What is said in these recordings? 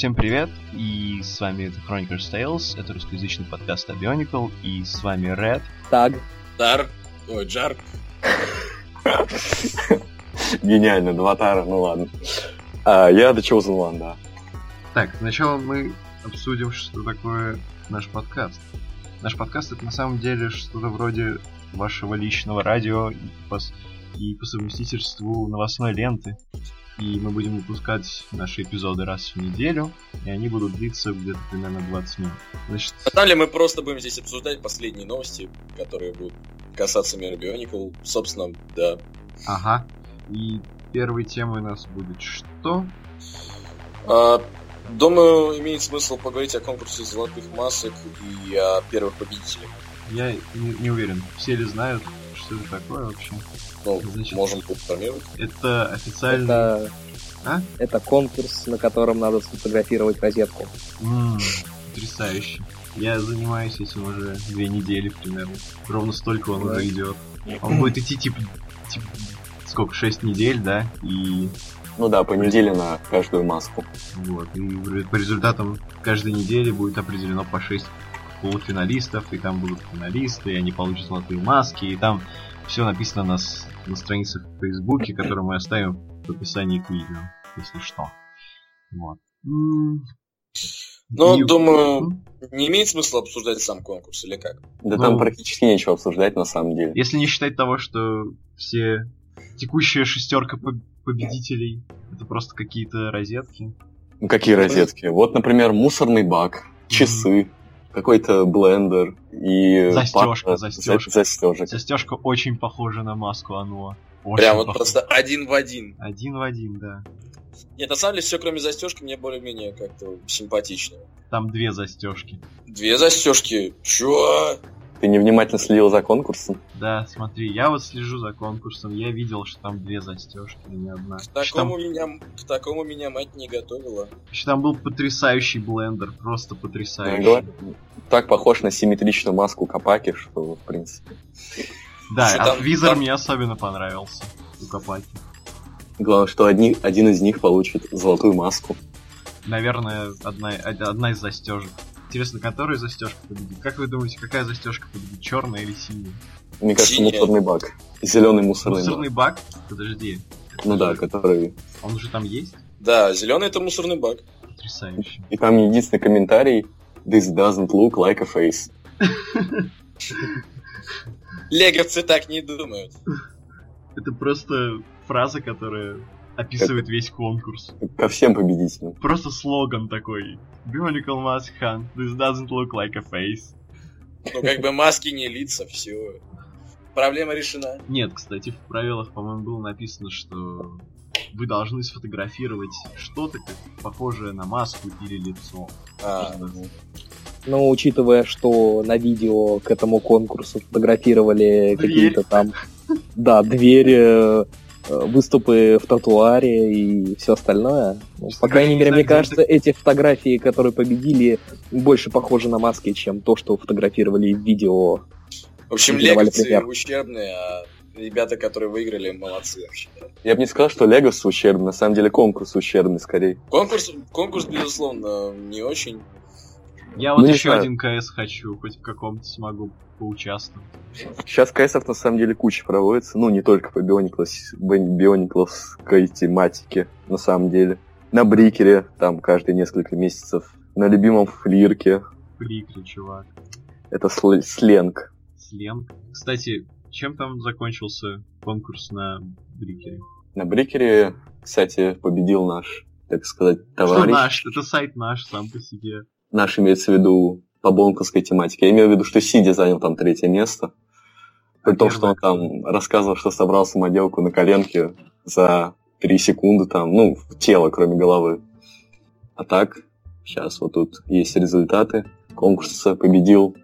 Всем привет, и с вами это Chronicles Tales, это русскоязычный подкаст о Bionicle, и с вами Red. Так. Дар. Ой, Джар. Гениально, два тара, ну ладно. А, я The Chosen One, да. Так, сначала мы обсудим, что такое наш подкаст. Наш подкаст это на самом деле что-то вроде вашего личного радио и по, и по совместительству новостной ленты. И мы будем выпускать наши эпизоды раз в неделю, и они будут длиться где-то примерно 20 минут. Значит... А далее мы просто будем здесь обсуждать последние новости, которые будут касаться мира Bionicle. Собственно, да. Ага. И первой темой у нас будет что? А, думаю, имеет смысл поговорить о конкурсе золотых масок и о первых победителях. Я не, не уверен, все ли знают, что это такое вообще. Ну, Значит, можем поинформировать. Это официальный... Это... А? это конкурс, на котором надо сфотографировать розетку. М-м, потрясающе. Я занимаюсь этим уже две недели примерно. Ровно столько он да. уже идет. Он будет идти типа, типа сколько, шесть недель, да? И ну да, по неделе на каждую маску. Вот. И по результатам каждой недели будет определено по 6 полуфиналистов, и там будут финалисты, и они получат золотые маски, и там все написано на, на странице в Фейсбуке, которую мы оставим в описании к видео, если что. Вот. Ну, и... думаю, не имеет смысла обсуждать сам конкурс, или как? Да ну, там практически нечего обсуждать на самом деле. Если не считать того, что все текущая шестерка победителей это просто какие-то розетки. Ну, какие розетки? Вот, например, мусорный бак, часы, какой-то блендер и застежка, застежка. застежек. Застежка очень похожа на маску Ануа. Прям вот просто один в один. Один в один, да. Нет, на самом деле все кроме застежки мне более-менее как-то симпатично. Там две застежки. Две застежки? Чё? Ты невнимательно следил за конкурсом? Да, смотри, я вот слежу за конкурсом, я видел, что там две застежки, а не одна. К такому, там... меня, к такому меня мать не готовила. Еще там был потрясающий блендер, просто потрясающий. Ну, так похож на симметричную маску Капаки, что в принципе. Да, что а визор мне особенно понравился у Капаки. Главное, что одни, один из них получит золотую маску. Наверное, одна, одна из застежек. Интересно, которая застежка победит? Как вы думаете, какая застежка победит? Черная или синяя? Мне кажется, Синяя. мусорный бак. Зеленый мусорный, мусорный бак. бак? Подожди. Ну да, который. Он уже там есть? Да, зеленый это мусорный бак. Потрясающе. И там единственный комментарий This doesn't look like a face. Леговцы так не думают. Это просто фраза, которая описывает как, весь конкурс. Ко всем победителям. Просто слоган такой. Bionicle Mask Hunt, this doesn't look like a face. Ну, как бы маски не лица, все. Проблема решена. Нет, кстати, в правилах, по-моему, было написано, что вы должны сфотографировать что-то, как похожее на маску или лицо. А, ну, учитывая, что на видео к этому конкурсу фотографировали какие-то там... Да, двери, Э, выступы в тротуаре и все остальное. Ну, по крайней мере, мне кажется, эти фотографии, которые победили, больше похожи на маски, чем то, что фотографировали в видео. В общем, лекции ущербные, а ребята, которые выиграли, молодцы вообще. Я бы не сказал, что Легос ущербный, на самом деле конкурс ущербный скорее. Конкурс, конкурс безусловно, не очень. Я вот ну, еще один КС хочу, хоть в каком-то смогу поучаствовать. Сейчас КСов на самом деле куча проводится, ну не только по бионикловской тематике, на самом деле. На Брикере, там каждые несколько месяцев. На любимом Флирке. Флирке, чувак. Это сл- сленг. Сленг. Кстати, чем там закончился конкурс на Брикере? На Брикере, кстати, победил наш, так сказать, товарищ. Что наш? Это сайт наш сам по себе. Наш имеется в виду по бонковской тематике. Я имею в виду, что Сиди занял там третье место. При том, что он там рассказывал, что собрал самоделку на коленке за 3 секунды там, ну, в тело, кроме головы. А так, сейчас вот тут есть результаты. Конкурса победил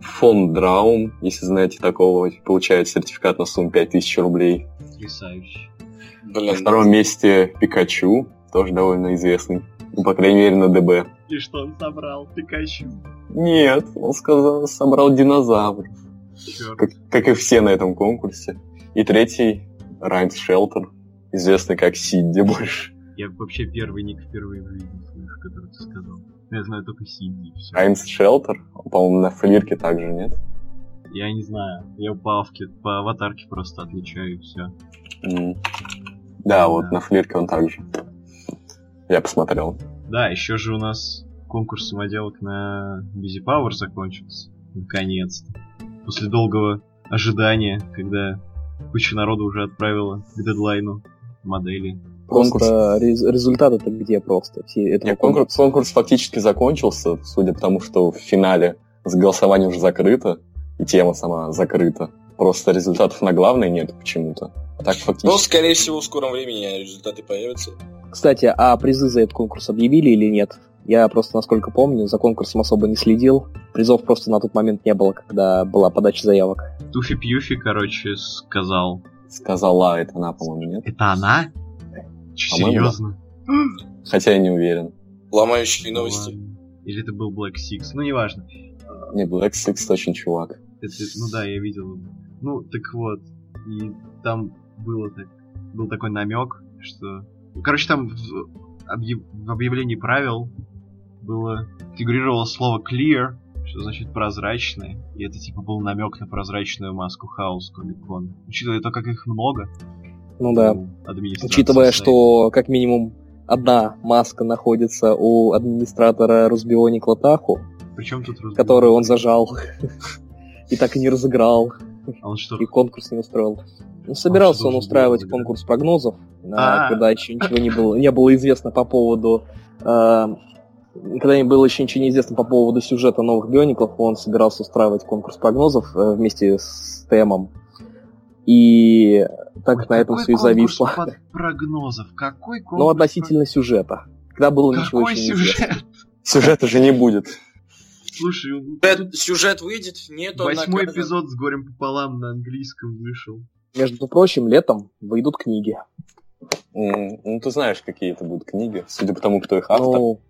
фонд Драун, если знаете такого, получает сертификат на сумму 5000 рублей. Потрясающе. Блин. На втором месте Пикачу, тоже довольно известный. Ну, по крайней мере, на ДБ. И что он собрал? Пикачу? Нет, он сказал, собрал динозавров. Как, как и все на этом конкурсе. И третий Райнс Шелтер, известный как Сидди больше. Я вообще первый ник впервые в жизни слышу, который ты сказал. Я знаю только Синди и все. Аймс Шелтер, по-моему, на флирке также, нет? Я не знаю. Я по авке, по аватарке просто отличаю и все. М. Да, вот на флирке он также. Я посмотрел. Да, еще же у нас конкурс самоделок на Busy Power закончился. Наконец-то. После долгого ожидания, когда куча народу уже отправила к дедлайну модели. Просто рез- результаты-то где просто? Все этого Не, конкурс, конкурс фактически закончился, судя по тому, что в финале с голосованием уже закрыто, и тема сама закрыта. Просто результатов на главной нет почему-то. А так Ну, фактически... скорее всего, в скором времени результаты появятся. Кстати, а призы за этот конкурс объявили или нет? Я просто, насколько помню, за конкурсом особо не следил. Призов просто на тот момент не было, когда была подача заявок. Туфи Пьюфи, короче, сказал. Сказала это она, по-моему, нет? Это она? Че, серьезно? Хотя я не уверен. Ломающие новости. Или это был Black Six? Ну, неважно. Не, Black Six точно чувак. Это, ну да, я видел. его. Ну, так вот. И там было так, был такой намек, что... Короче, там в, объяв- в объявлении правил было фигурировало слово clear, что значит прозрачный, и это типа был намек на прозрачную маску Хаус Комик-Кон. Учитывая то, как их много, Ну да. Учитывая, сайта. что как минимум одна маска находится у администратора Русбиони Клотаху, Причем тут разбор? которую он зажал и так и не разыграл, А он что? и конкурс не устроил. Ну, собирался что, он должен устраивать был конкурс прогнозов, а, А. когда еще ничего не было, не было известно по поводу э, когда не было еще ничего неизвестно по поводу сюжета новых биониклов, он собирался устраивать конкурс прогнозов э, вместе с Тэмом. И так Ой, на этом все и зависло. под прогнозов? Какой конкурс? Ну, относительно сюжета. Когда было ничего Какой еще неизвестно. сюжет? Сюжета же не будет. Слушай, Сюжет, сюжет выйдет, нет, он восьмой наказан. эпизод с горем пополам на английском вышел. Между прочим, летом выйдут книги. Ну, ты знаешь, какие это будут книги, судя по тому, кто их автор. Ну,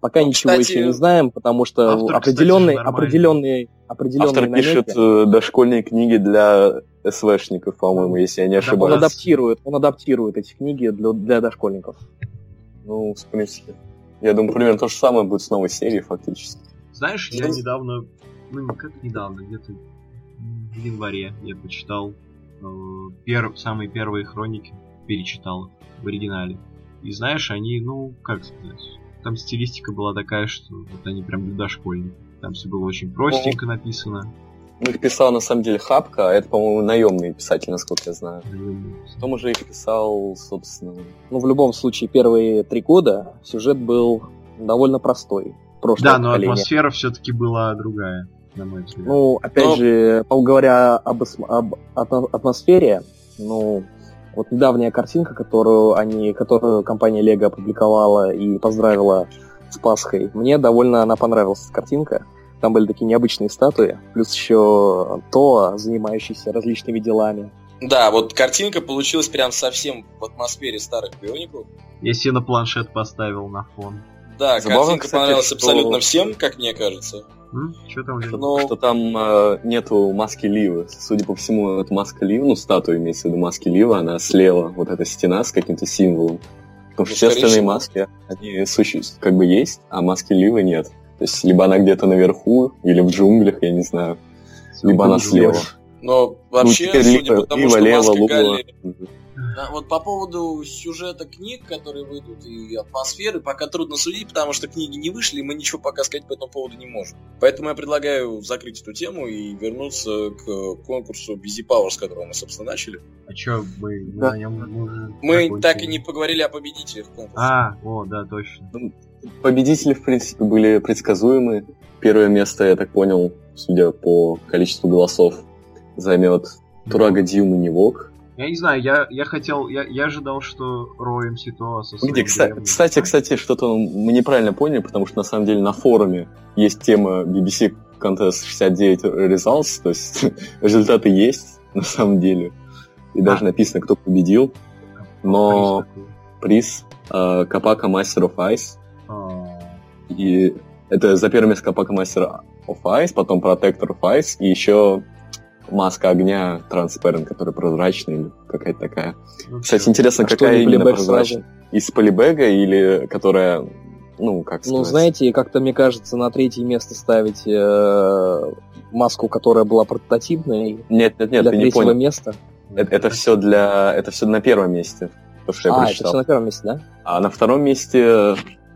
пока Ну, ничего кстати, еще не знаем, потому что автор, кстати, определенные, нормальный. определенные, определенные Автор намеки пишет э, дошкольные книги для СВшников, по-моему, если я не Да, он ошибаюсь. адаптирует, он адаптирует эти книги для, для дошкольников. Ну, в принципе. Я думаю, примерно то же самое будет с новой серией, фактически. Знаешь, я Ну, недавно, ну как недавно, где-то в январе я почитал э, пер- самые первые хроники, перечитал в оригинале. И знаешь, они, ну, как сказать, там стилистика была такая, что вот они прям для дошкольников. Там все было очень простенько написано. Ну, их писал, на самом деле, Хапка, а это, по-моему, наемный писатель, насколько я знаю. Потом уже их писал, собственно... Ну, в любом случае, первые три года сюжет был довольно простой. Прошлое Да, но поколение. атмосфера все-таки была другая, на мой взгляд. Ну, опять Но- же, говоря об, об атмосфере, ну, вот недавняя картинка, которую они, которую компания Lego опубликовала и поздравила с Пасхой, мне довольно она понравилась эта картинка. Там были такие необычные статуи, плюс еще то, занимающийся различными делами. Да, вот картинка получилась прям совсем в атмосфере старых биоников. Я себе на планшет поставил на фон. Да, Забавно, картинка кстати, понравилась что- абсолютно всем, как мне кажется. Что там? Ну, Что там э, нету маски Ливы. Судя по всему, это маска Ливы, ну, статуя имеется в виду маски Ливы, она слева, вот эта стена с каким-то символом. Потому что Ну, все скорее остальные маски, они суще- как бы есть, а маски Ливы нет. То есть, либо она где-то наверху, или в джунглях, я не знаю, либо она слева. но вообще, ну, теперь судя либо, по тому, либо что лево, маска. Галли... Да, вот по поводу сюжета книг, которые выйдут, и атмосферы, пока трудно судить, потому что книги не вышли, и мы ничего пока сказать по этому поводу не можем. Поэтому я предлагаю закрыть эту тему и вернуться к конкурсу Busy Power, с которого мы, собственно, начали. А чё, мы Да. на нем мы уже Мы так и не поговорили о победителях конкурса. А, о, да, точно. Победители, в принципе, были предсказуемы. Первое место, я так понял, судя по количеству голосов, займет Турага Дьюма Невок. Я не знаю, я, я хотел, я, я ожидал, что Роем Сито со Где, кстати, кстати, кстати, что-то мы неправильно поняли, потому что на самом деле на форуме есть тема BBC Contest 69 Results, то есть результаты есть на самом деле. И даже А. написано, кто победил. Но Приз приз э, Капака Master of Ice. А, И это за первое место Капака Master of Ice, потом Protector of Ice, и еще маска огня Transparent, которая прозрачная или какая-то такая. Ну, Кстати, интересно, А какая именно прозрачная? сразу? Из полибега или которая, ну, как Ну, сказать? знаете, как-то мне кажется, на третье место ставить э, маску, которая была прототипной Нет, нет, нет, для ты не третьего понял. места. Это, это все для, это все на первом месте, то, что я а, это прочитал. все на первом месте, да? А на втором месте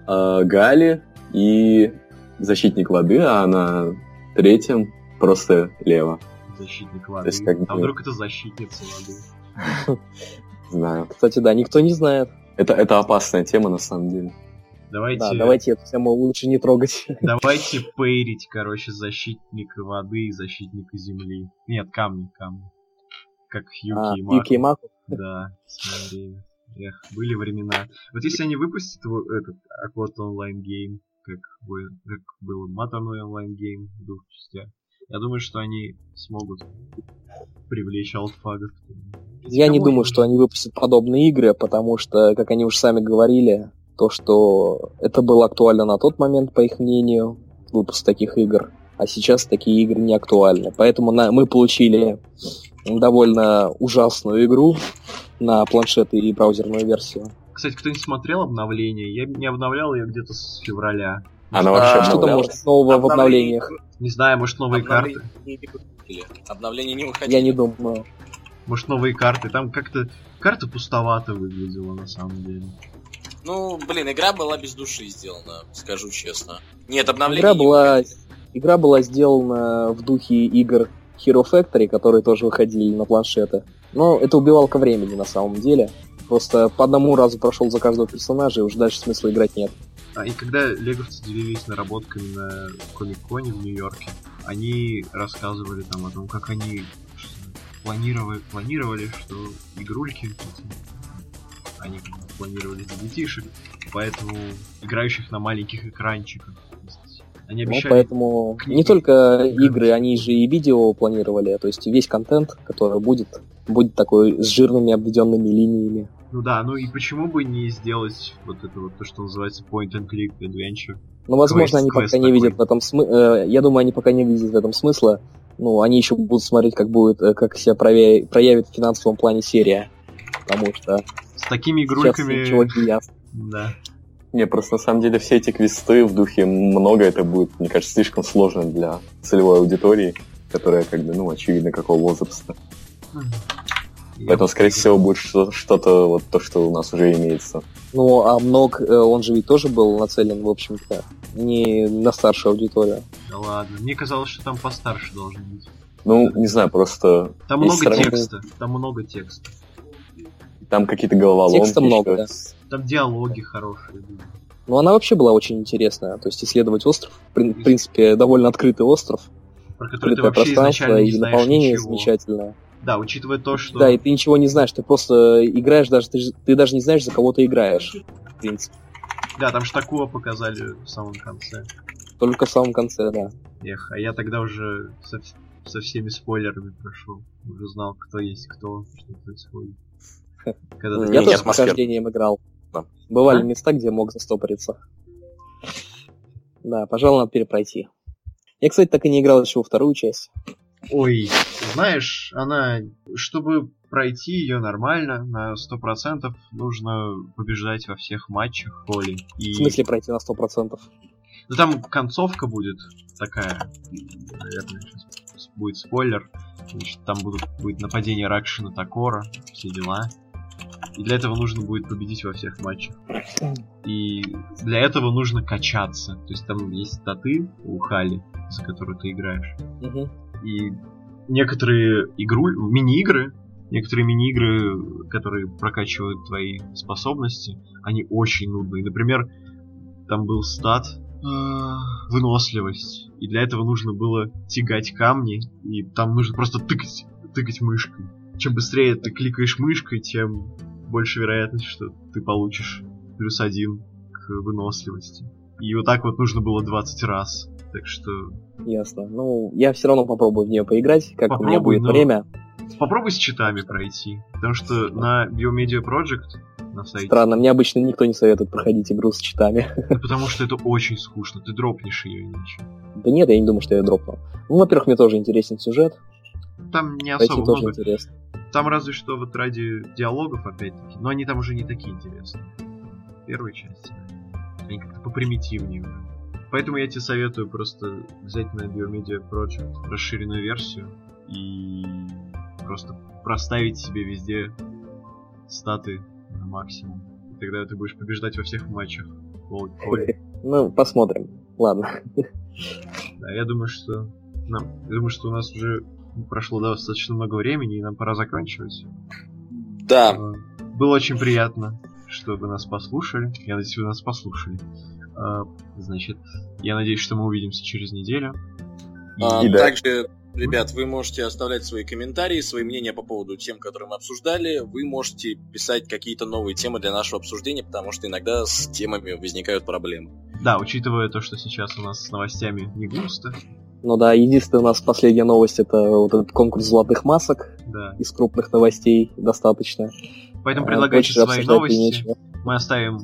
э, Гали и защитник воды, а на третьем просто Лева. Защитник То воды. есть как А вдруг это защитница воды? Знаю. Кстати, да, никто не знает. Это, это опасная тема на самом деле. Давайте, Да, давайте эту тему лучше не трогать. давайте пейрить, короче, защитника воды и защитника земли. Нет, камни, камни. Как Юки А, и Маку. Юки и Маку. Да, время. Эх, были времена. Вот если они выпустят его, этот Okoto Online Game, как, как был Mata Nui Online Game в двух частях, я думаю, что они смогут привлечь олдфагов. Я не Кого думаю, что они выпустят подобные игры, потому что, как они уже сами говорили, то, что это было актуально на тот момент, по их мнению, выпуск таких игр, а сейчас такие игры не актуальны. Поэтому на- мы получили довольно ужасную игру на планшеты и браузерную версию. Кстати, кто-нибудь смотрел обновление? Я не обновлял ее где-то с февраля. Она А, вообще Что там может нового в Обновление- обновлениях? Не знаю, может новые Обновление карты? Обновление не выходили. Я не думаю. Может новые карты? Там как-то карта пустовато выглядела на самом деле. Ну, блин, игра была без души сделана, скажу честно. Нет, обновление Игра не была, выходили. игра была сделана в духе игр Hero Factory, которые тоже выходили на планшеты. Но это убивалка времени на самом деле. Просто по одному разу прошел за каждого персонажа, и уже дальше смысла играть нет. А, и когда леговцы делились наработками на Комик-Коне в Нью-Йорке, они рассказывали там о том, как они планировали, планировали, что игрульки, они планировали для детишек, поэтому играющих на маленьких экранчиках. Они Ну, поэтому книги. не только игры, они же и видео планировали, то есть весь контент, который будет, будет такой с жирными обведенными линиями. Ну да, ну и почему бы не сделать вот это вот, то, что называется point and click adventure? Но, возможно, Квест- они квест пока не такой. видят в этом смысла. Я думаю, они пока не видят в этом смысла. Ну, они еще будут смотреть, как будет, э, как себя проявит, проявит в финансовом плане серия. Потому что С такими игрульками... чуваки ясно. Да. Не, просто на самом деле все эти квесты в духе много, это будет, мне кажется, слишком сложно для целевой аудитории, которая, как бы, ну, очевидно, какого возраста. Я Поэтому, скорее всего, будет что- что-то вот то, что у нас уже имеется. Ну, а Мног, э, он же ведь тоже был нацелен, в общем-то, не на старшую аудиторию. Да ладно. Мне казалось, что там постарше должно быть. Ну, не знаю, просто Там много сравнение. текста. Там много текста. там какие-то головоломки. Текста много, да. Там диалоги хорошие. были. Но она вообще была очень интересная. То есть исследовать остров, в прин- в принципе, довольно открытый остров, Про которые ты вообще пространство изначально не и знаешь наполнение ничего. замечательное. Да, учитывая то, что... Да, и ты ничего не знаешь, ты просто играешь, даже ты, ты даже не знаешь, за кого ты играешь. В принципе. Да, там Штакуа показали в самом конце. Только в самом конце, да. Эх, а я тогда уже со, со всеми спойлерами прошел. Уже знал, кто есть кто, что происходит. Когда Я ты- нет, тоже с прохождением играл. Бывали места, где мог застопориться. Да, пожалуй, надо перепройти. Я, кстати, так и не играл еще во вторую часть. Ой, знаешь, она, чтобы пройти ее нормально, на 100%, нужно побеждать во всех матчах поле. И... В смысле пройти на 100%? Ну там концовка будет такая, наверное, сейчас будет спойлер. Значит, там будут, будет нападение Ракшина Такора, все дела. И для этого нужно будет победить во всех матчах. И для этого нужно качаться. То есть там есть статы у Хали, за которую ты играешь. Мгм. И некоторые игру, мини-игры, некоторые мини-игры, которые прокачивают твои способности, они очень нудные. Например, там был стат э, выносливость. И для этого нужно было тягать камни, и там нужно просто тыкать, тыкать мышкой. Чем быстрее ты кликаешь мышкой, тем больше вероятность, что ты получишь плюс один к выносливости. И вот так вот нужно было 20 раз. Так что Ясно. Ну, я все равно попробую в нее поиграть, как у меня Попробуй, будет но- время. Попробуй с читами пройти. Потому что на Biomedia Project на сайте. Странно, мне обычно никто не советует проходить игру с читами. ну, Потому что это очень скучно. Ты дропнешь ее иначе. Да нет, я не думаю, что я ее дропну. Ну, во-первых, мне тоже интересен сюжет. Там не Пойти особо тоже много. интересно. Там разве что вот ради диалогов, опять-таки. Но они там уже не такие интересные. Первая часть. Они как-то попримитивнее уже. Поэтому я тебе советую просто взять на Biomedia Project расширенную версию и просто проставить себе везде статы на максимум. И тогда ты будешь побеждать во всех матчах. Ну, посмотрим. Ладно. Да, я думаю, что нам, я думаю, что у нас уже прошло достаточно много времени, и нам пора заканчивать. Да, Было очень приятно, что вы нас послушали. Я надеюсь, вы нас послушали. Э, Значит, я надеюсь, что мы увидимся через неделю. А, И да. Также, ребят, вы можете оставлять свои комментарии, свои мнения по поводу тем, которые мы обсуждали. Вы можете писать какие-то новые темы для нашего обсуждения, потому что иногда с темами возникают проблемы. Да, учитывая то, что сейчас у нас с новостями не густо, Ну да, единственная у нас последняя новость это вот этот конкурс золотых масок да. из крупных новостей достаточно. Поэтому А, предлагайте больше свои новости. Мы оставим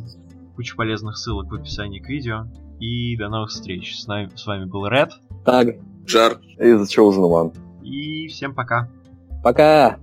кучу полезных ссылок в описании к видео. И до новых встреч. С, нами, с вами был Ред. Так, Жар. И The Chosen One. И всем пока. пока!